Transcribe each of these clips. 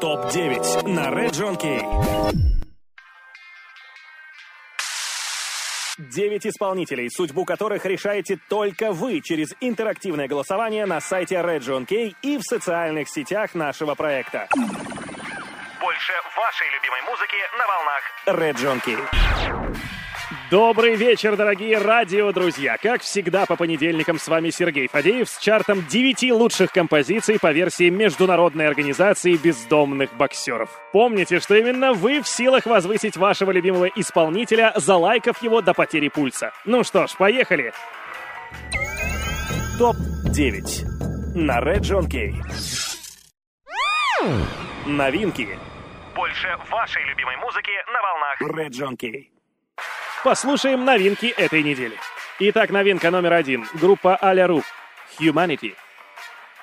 ТОП-9 на Red John Key. Девять исполнителей, судьбу которых решаете только вы через интерактивное голосование на сайте Red John Key и в социальных сетях нашего проекта. Больше вашей любимой музыки на волнах Red John Key. Добрый вечер, дорогие радиодрузья! Как всегда, по понедельникам с вами Сергей Фадеев с чартом 9 лучших композиций по версии Международной организации бездомных боксеров. Помните, что именно вы в силах возвысить вашего любимого исполнителя, залайкав его до потери пульса. Ну что ж, поехали! Топ-9 на Red John Key. Новинки. Больше вашей любимой музыки на волнах Red John Key. Послушаем новинки этой недели. Итак, новинка номер один. Группа Аля Ру. Humanity.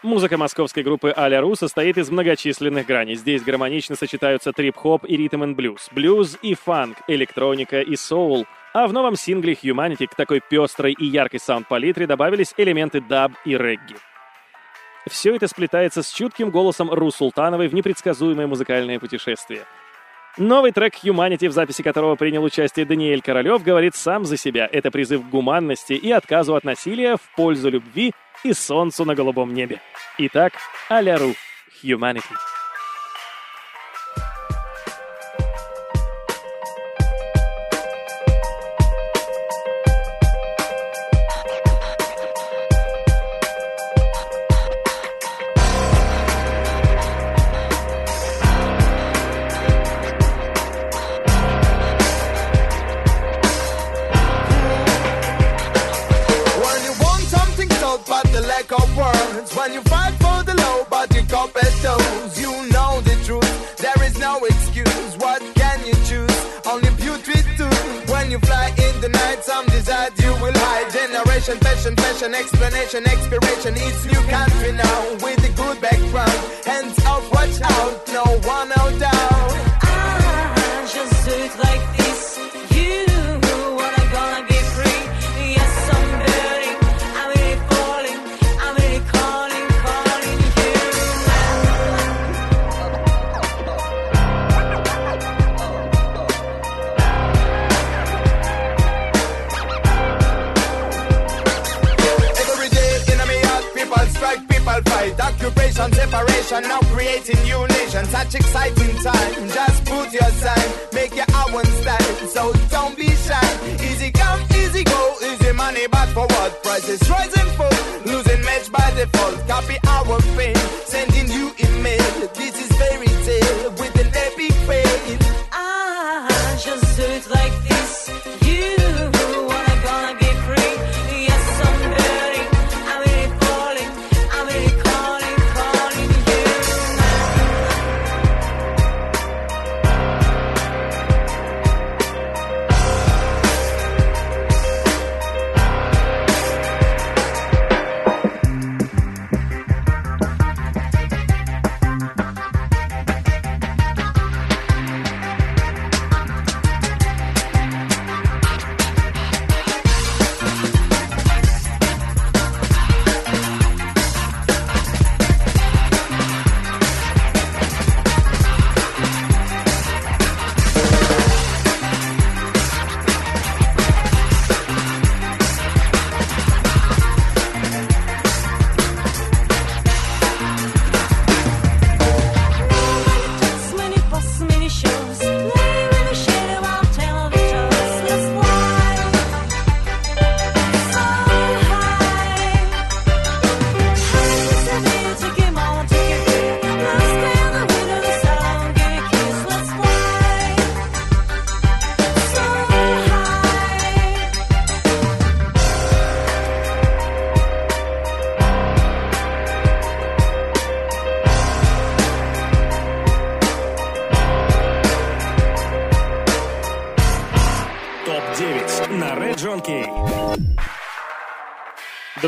Музыка московской группы Аля Ру состоит из многочисленных граней. Здесь гармонично сочетаются трип-хоп и ритм and блюз, блюз и фанк, электроника и соул. А в новом сингле Humanity к такой пестрой и яркой саунд-палитре добавились элементы даб и регги. Все это сплетается с чутким голосом Ру Султановой в непредсказуемое музыкальное путешествие — Новый трек Humanity, в записи которого принял участие Даниэль Королёв, говорит сам за себя. Это призыв к гуманности и отказу от насилия в пользу любви и солнцу на голубом небе. Итак, Аляру Humanity.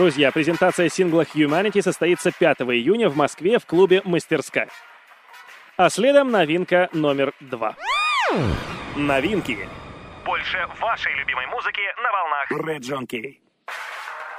Друзья, презентация сингла Humanity состоится 5 июня в Москве в клубе «Мастерская». А следом новинка номер два. Новинки. Больше вашей любимой музыки на волнах Red John Key.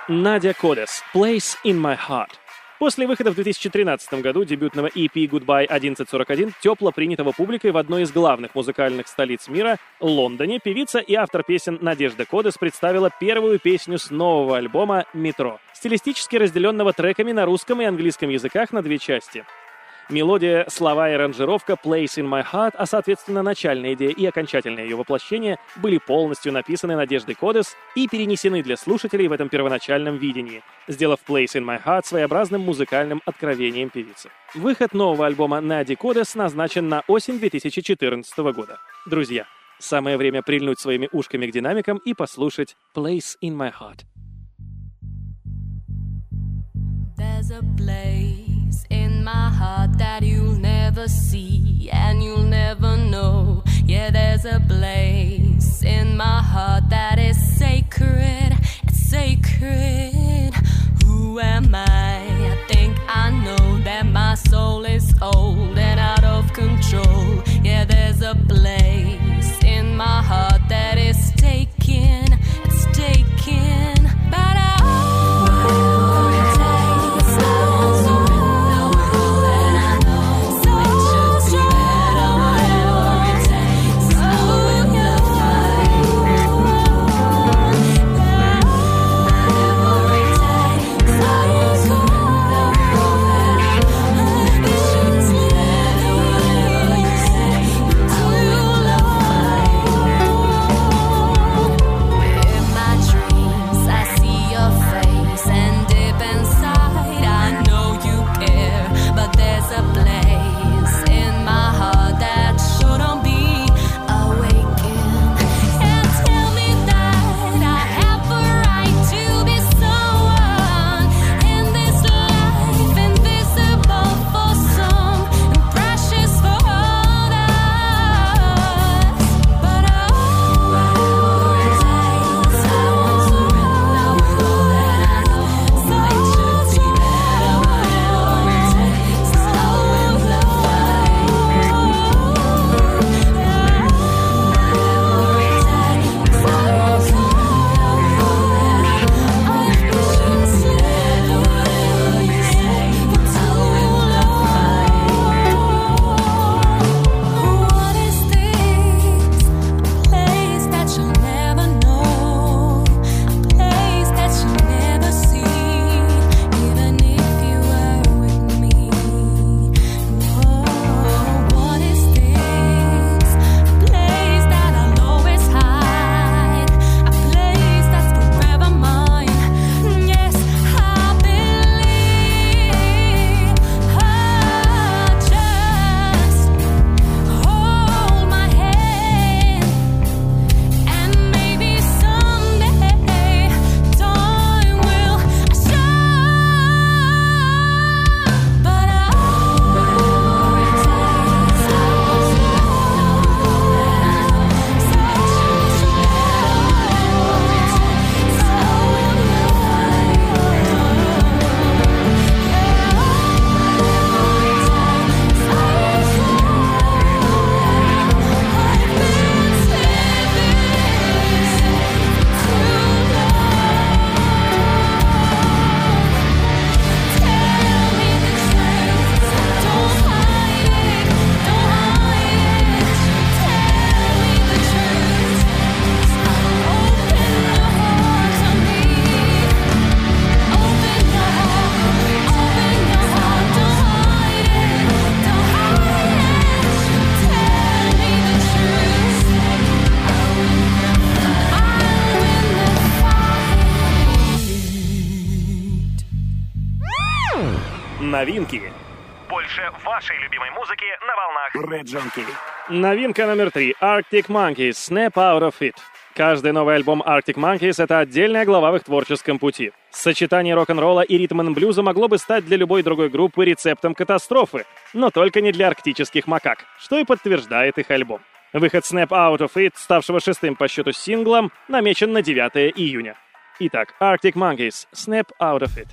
Надя Кодес, Place in My Heart. После выхода в 2013 году дебютного EP Goodbye 1141, тепло принятого публикой в одной из главных музыкальных столиц мира, Лондоне, певица и автор песен Надежда Кодес представила первую песню с нового альбома «Метро», стилистически разделенного треками на русском и английском языках на две части. Мелодия, слова и аранжировка «Place in my heart», а соответственно начальная идея и окончательное ее воплощение были полностью написаны Надеждой Кодес и перенесены для слушателей в этом первоначальном видении, сделав «Place in my heart» своеобразным музыкальным откровением певицы. Выход нового альбома Нади Кодес назначен на осень 2014 года. Друзья, самое время прильнуть своими ушками к динамикам и послушать «Place in my heart». There's a in my heart that you'll never see and you'll never know. Yeah, there's a place in my heart that is sacred. It's sacred. Who am I? I think I know that my soul is old and out of control. Yeah, there's a place Новинка номер три. Arctic Monkeys. Snap Out of It. Каждый новый альбом Arctic Monkeys — это отдельная глава в их творческом пути. Сочетание рок-н-ролла и ритм-н-блюза могло бы стать для любой другой группы рецептом катастрофы, но только не для арктических макак, что и подтверждает их альбом. Выход Snap Out of It, ставшего шестым по счету синглом, намечен на 9 июня. Итак, Arctic Monkeys, Snap Out of It.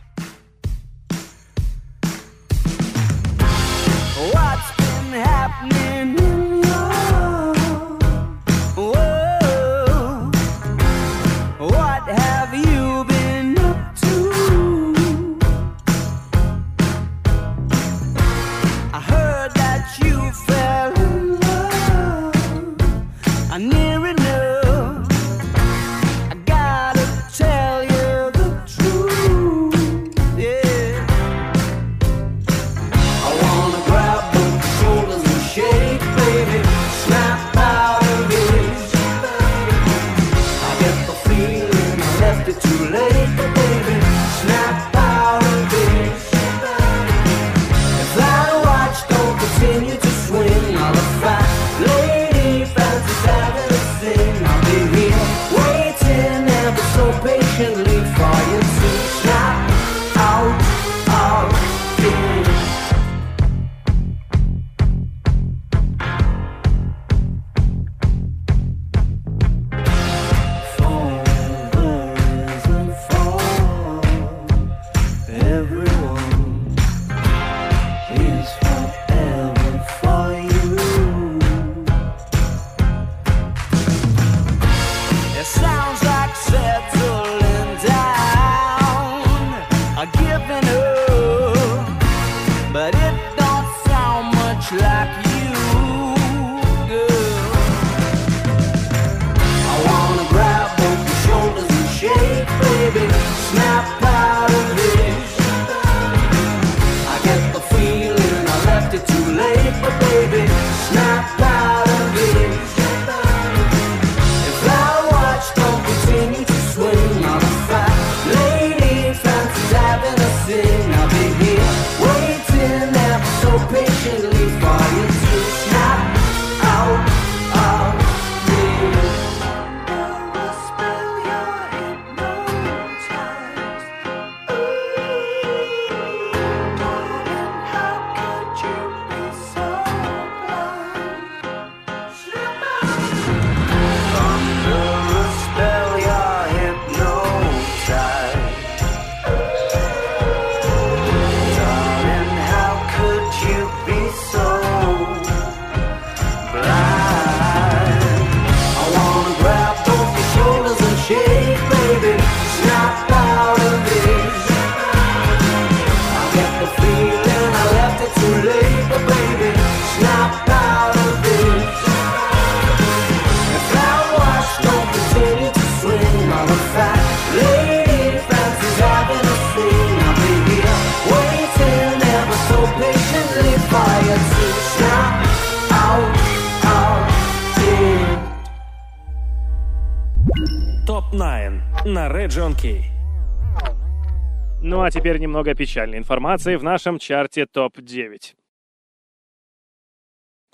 А теперь немного печальной информации в нашем чарте ТОП-9.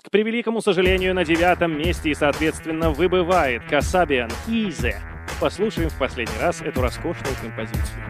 К превеликому сожалению, на девятом месте и, соответственно, выбывает Касабиан Изе. Послушаем в последний раз эту роскошную композицию.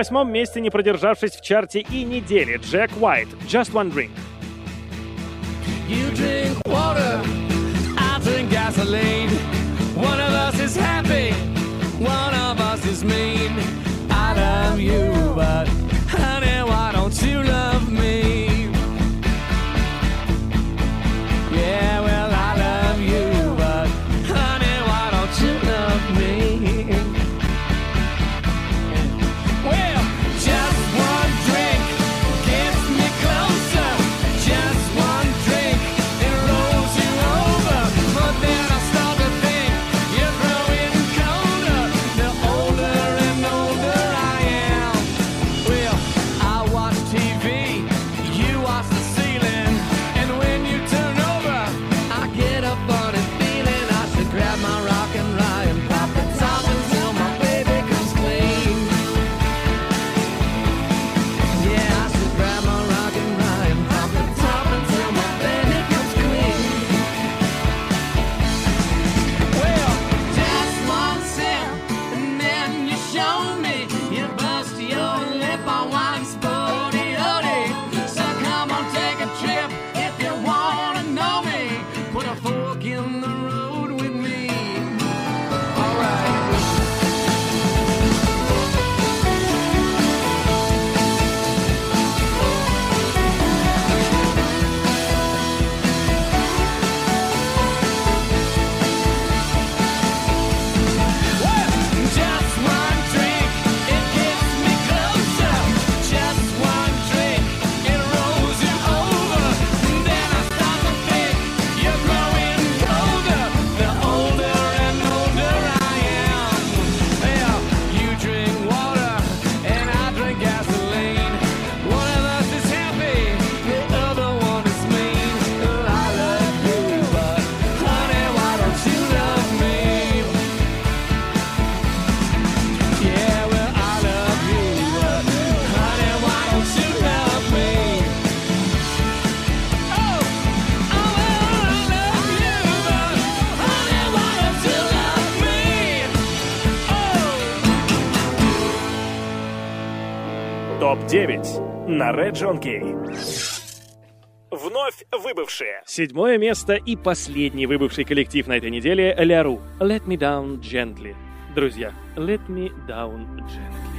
Восьмом месте, не продержавшись в чарте и недели, Джек Уайт, Just One Drink. You drink water, I drink gasoline. One of us is happy, one of us is mean. I love you, на Red John Key. Вновь выбывшие. Седьмое место и последний выбывший коллектив на этой неделе — Ляру. Let me down gently. Друзья, let me down gently.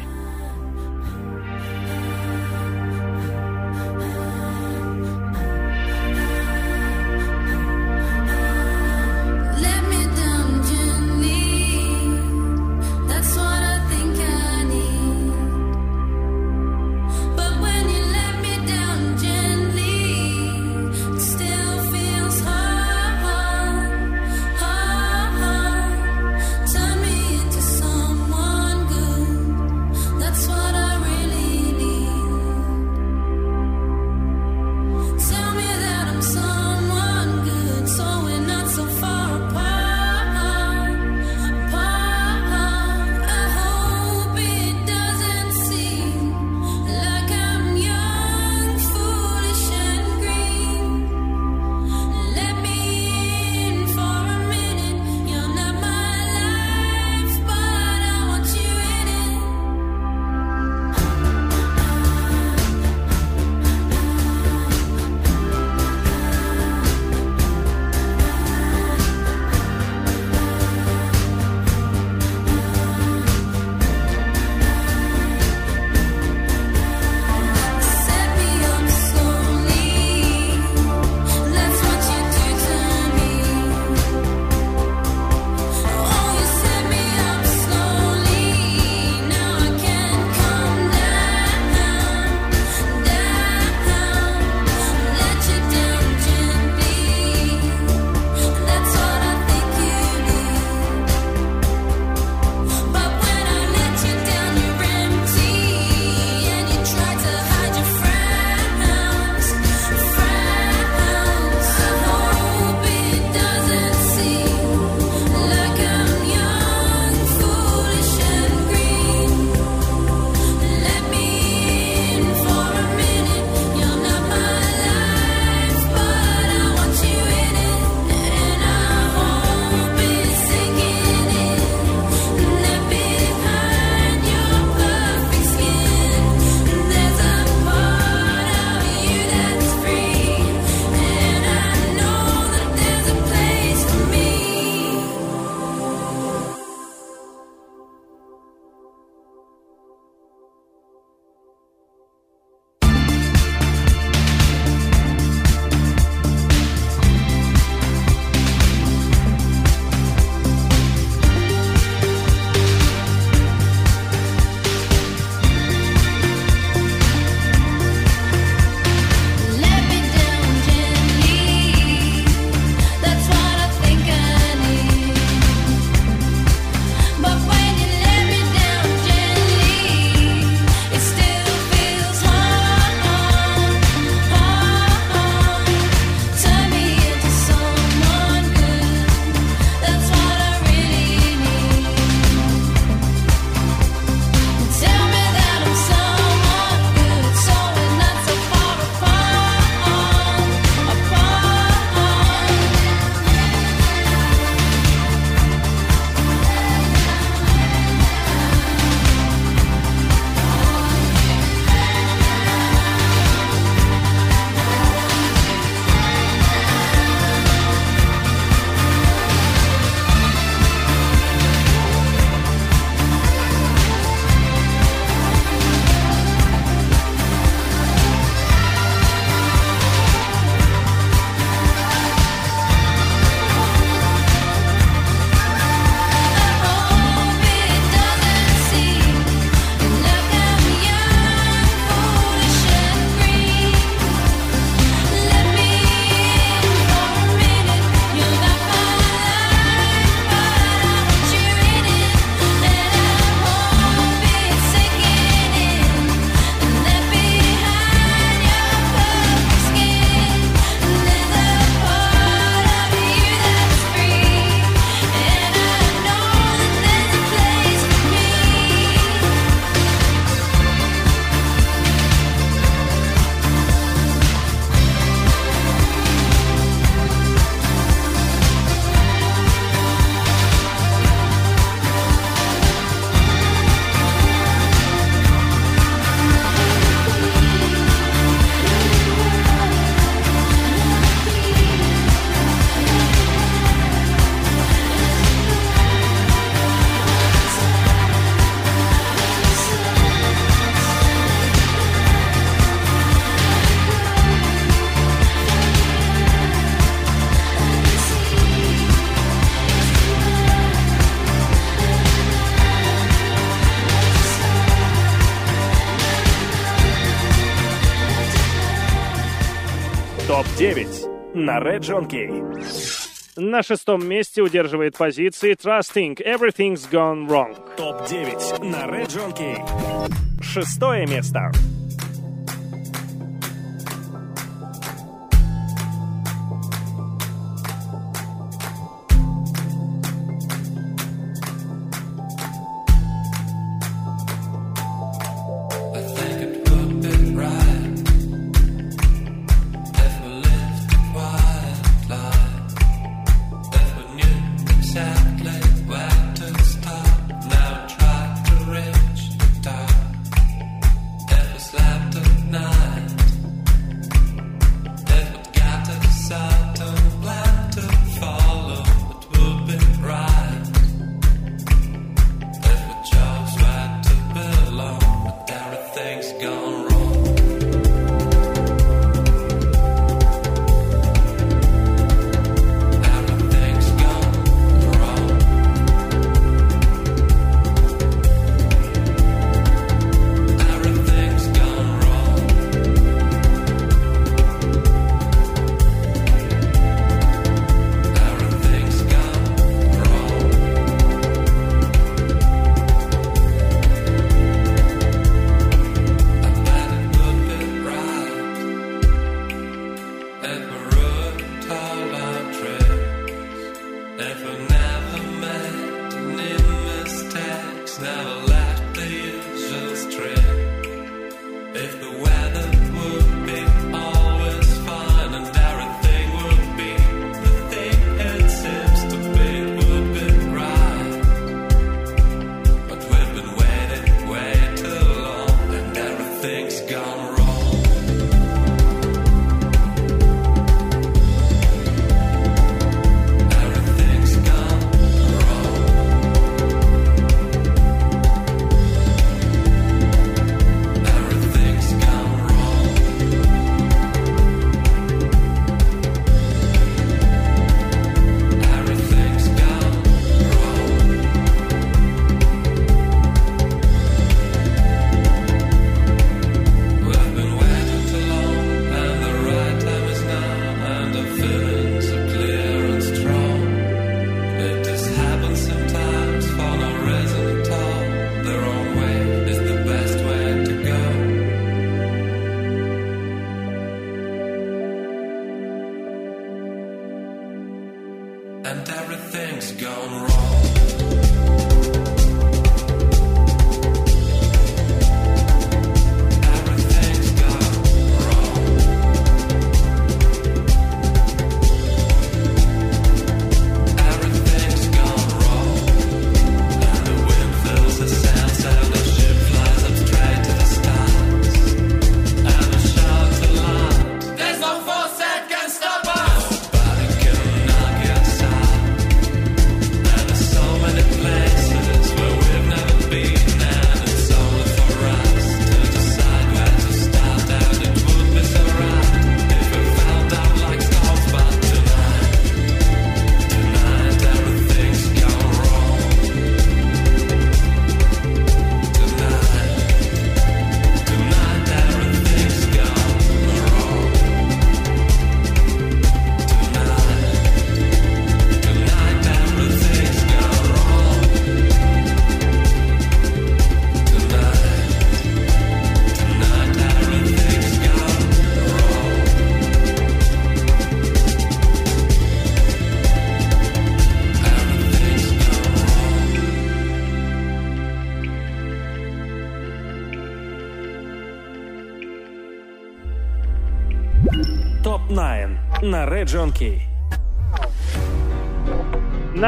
На Red John Key. На шестом месте удерживает позиции Trusting Everything's Gone Wrong. Топ-9 на Red John Key. Шестое место.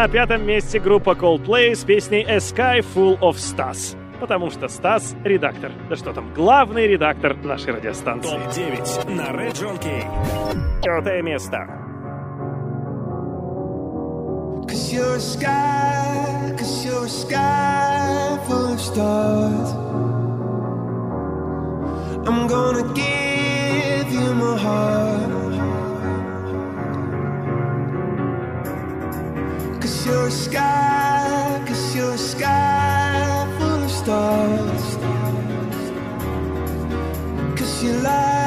На пятом месте группа Coldplay с песней A Sky Full of Stars. Потому что Стас — редактор. Да что там, главный редактор нашей радиостанции. Топ-9 на Red John. Пятое место. Cause you're a sky, cause you're a sky full of stars. I'm gonna give you my heart. Cause you're a sky, cause you're a sky full of stars. Cause you light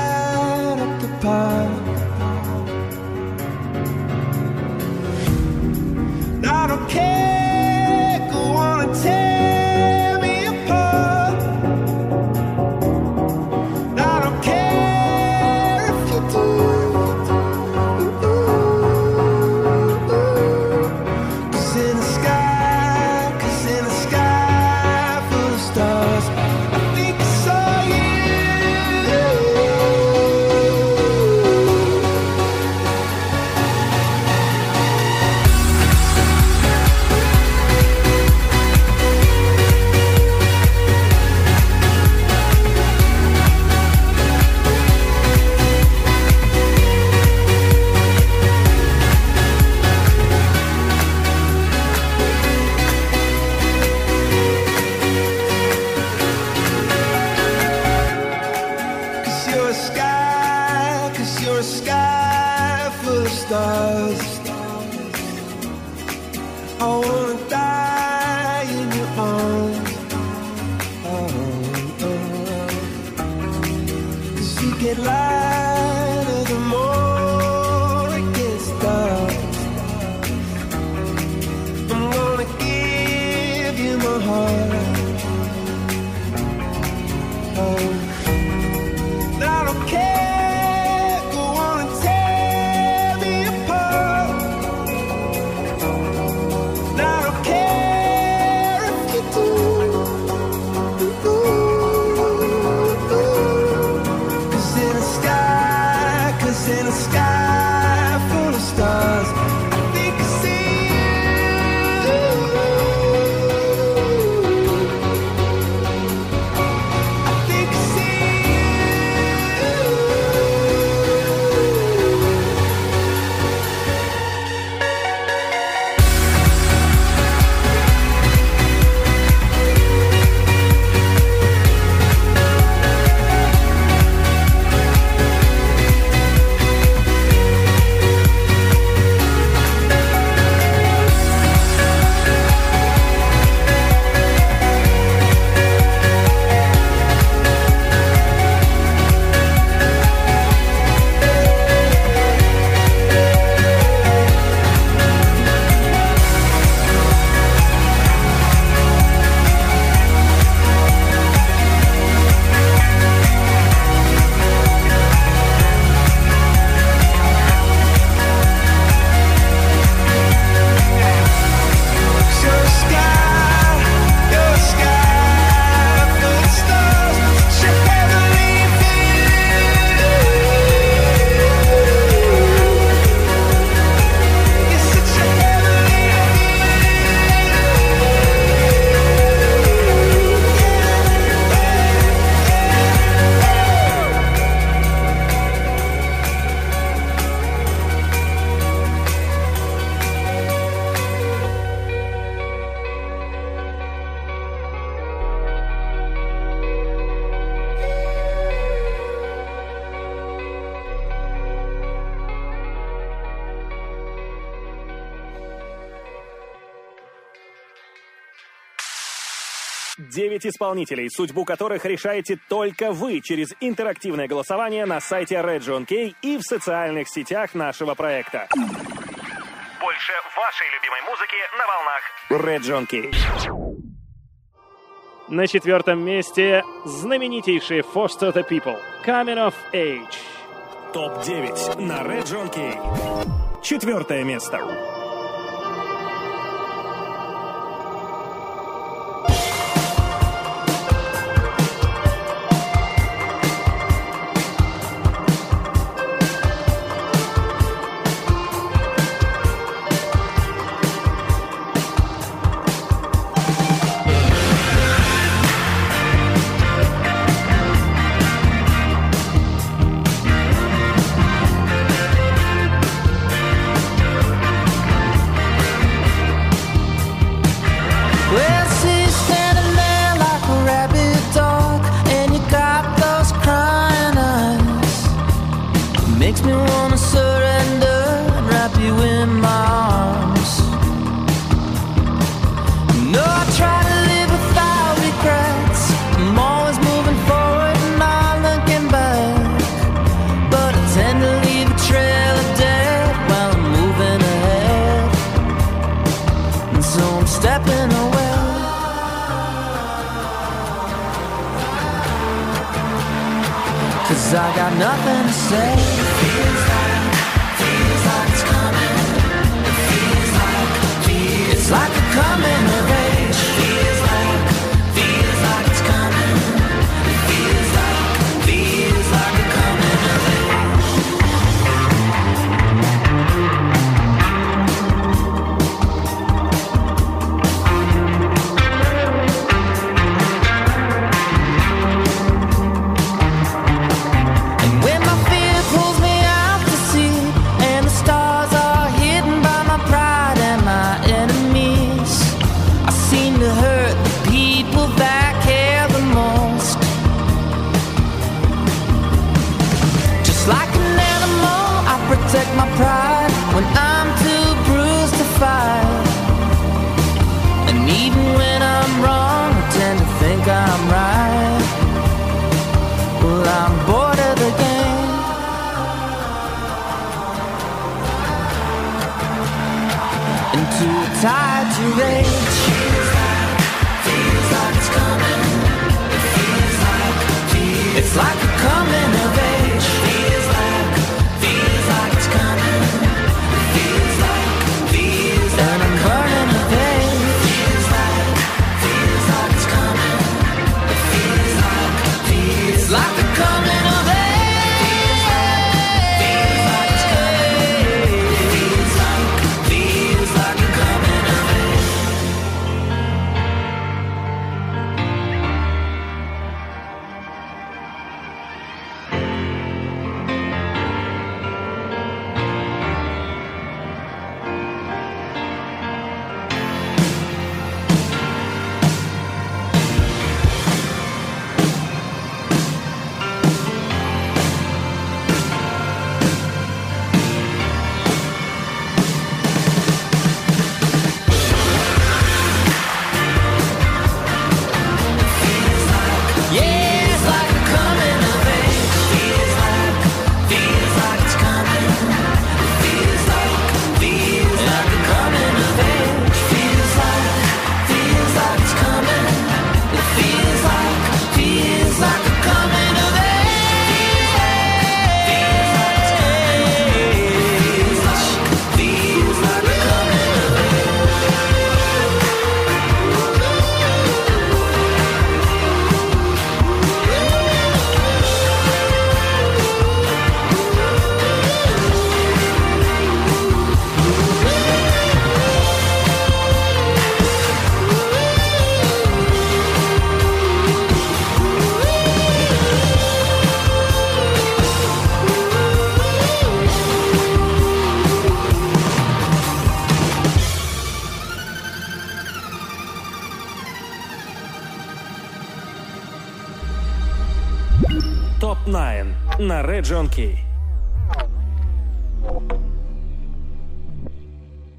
in the sky. 9 исполнителей, судьбу которых решаете только вы через интерактивное голосование на сайте Region K и в социальных сетях нашего проекта. Больше вашей любимой музыки на волнах Region K. На четвертом месте знаменитейший Foster the People Coming of Age. Топ-9 на Region K. Четвертое место. got nothing to say. Джон Кей.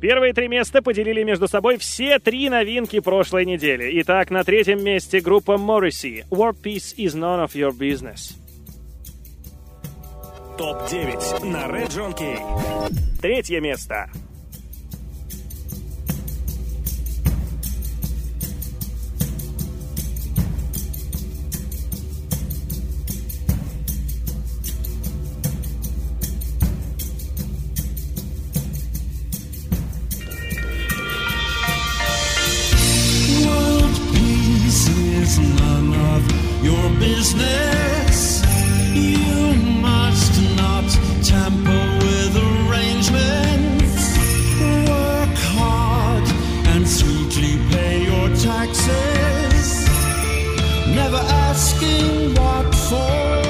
Первые три места поделили между собой все три новинки прошлой недели. Итак, на третьем месте группа Morrissey. War Peace is none of your business. Топ-9 на Red John Третье место. of your business. You must not tamper with arrangements. Work hard and sweetly pay your taxes. Never asking what for.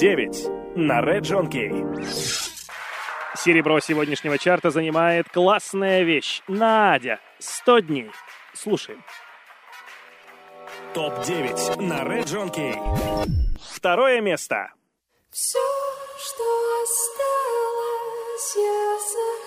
9 на Red John Кей. Серебро сегодняшнего чарта занимает классная вещь. Надя. 100 дней. Слушаем. Топ-9 на Red John Кей. Второе место. Все, что осталось, я забыл.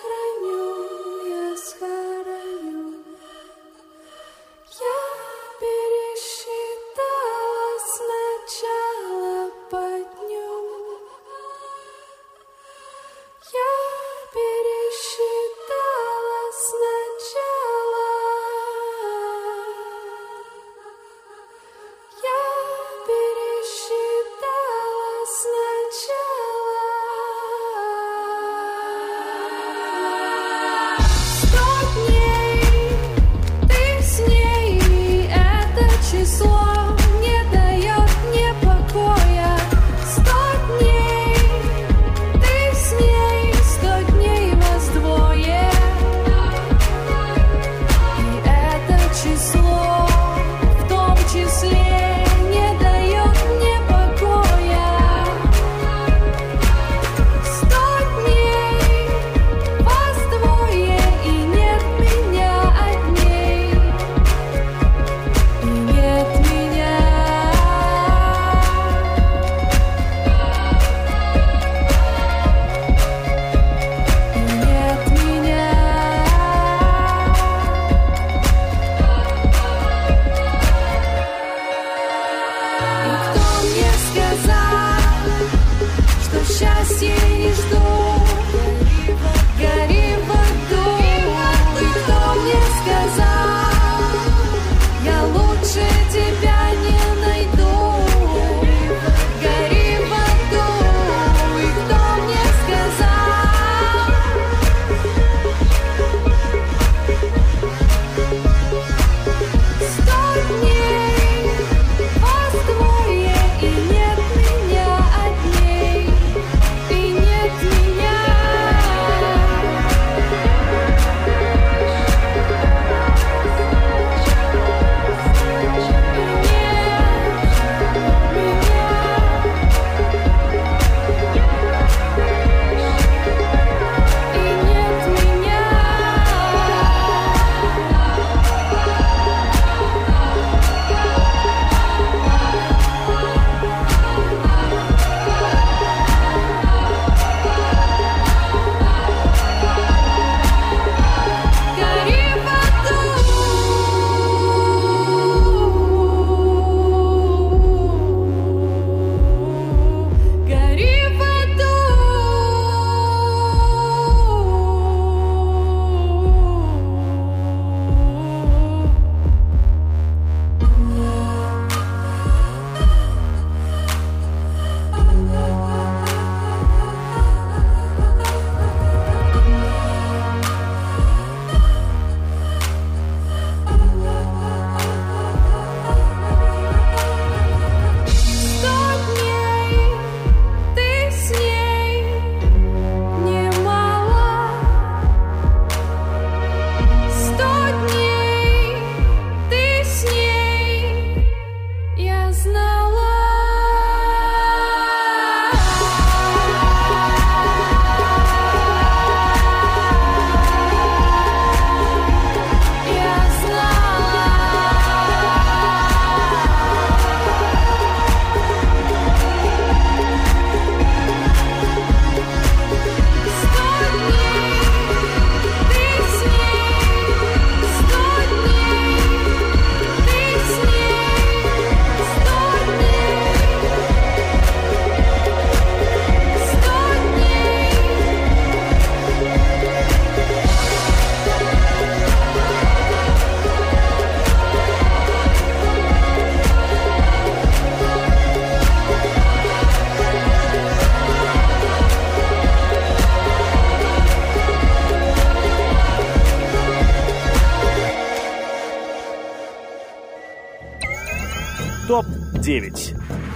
ТОП-9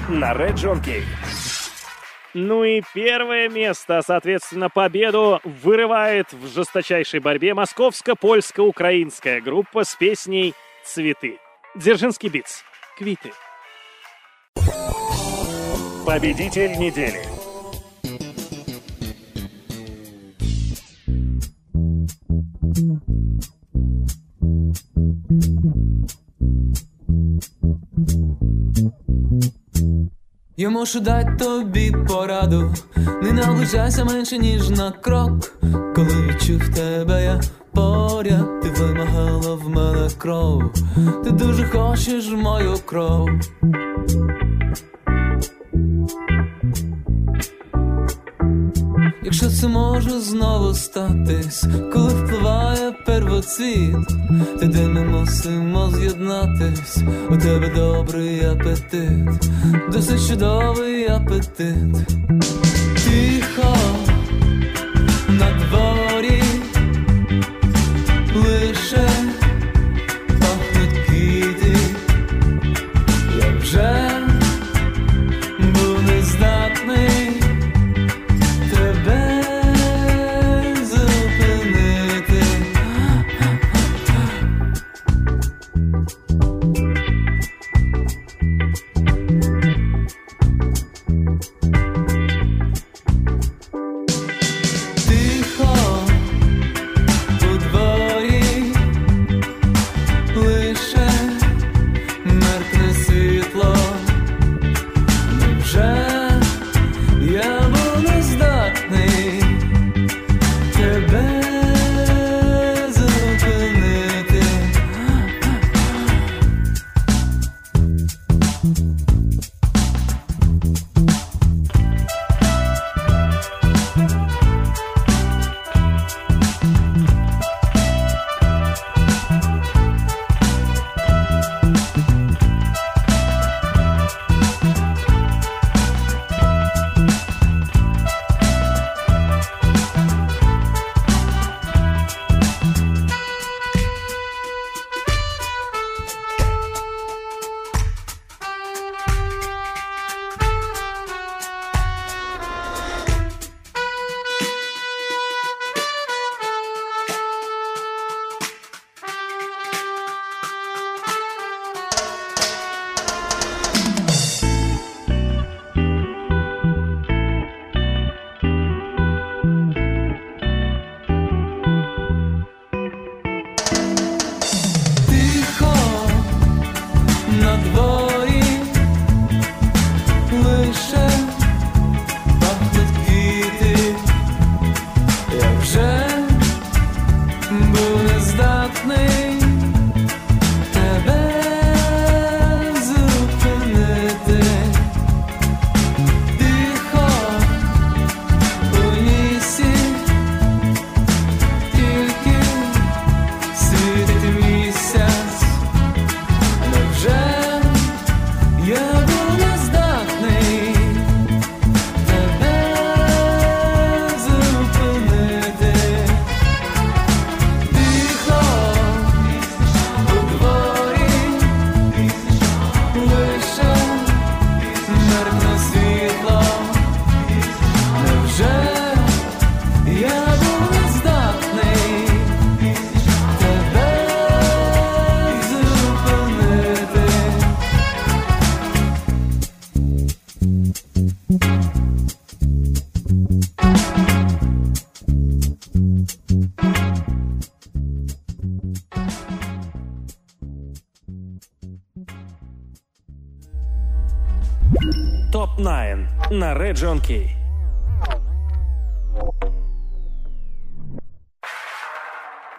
на Red John Kay. Ну и первое место, соответственно, победу вырывает в жесточайшей борьбе московско-польско-украинская группа с песней «Цветы». Дзержинский битс. Квиты. Победитель недели. Я можу дати тобі пораду, не наближайся менше, ніж на крок. Коли відчув тебе, я поряд, ти вимагала в мене кров, ти дуже хочеш мою кров. Якщо це може знову статись, коли впливає первоцвіт, тоді ми мусимо з'єднатись, у тебе добрий апетит, досить чудовий апетит. John Kay.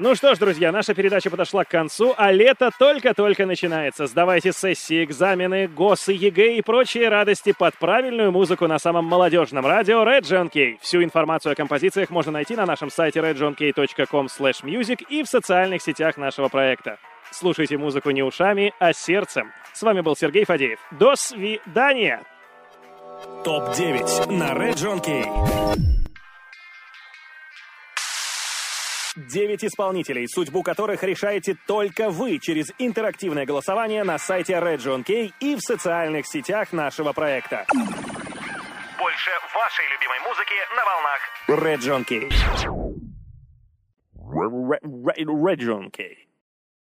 Ну что ж, друзья, наша передача подошла к концу, а лето только-только начинается. Сдавайте сессии, экзамены, ГОСы, ЕГЭ и прочие радости под правильную музыку на самом молодежном радио Red John Kay. Всю информацию о композициях можно найти на нашем сайте redjohnkay.com music и в социальных сетях нашего проекта. Слушайте музыку не ушами, а сердцем. С вами был Сергей Фадеев. До свидания! ТОП-9 на Red Kay. 9 исполнителей, судьбу которых решаете только вы через интерактивное голосование на сайте Region K и в социальных сетях нашего проекта. Больше вашей любимой музыки на волнах. Region K. Region K.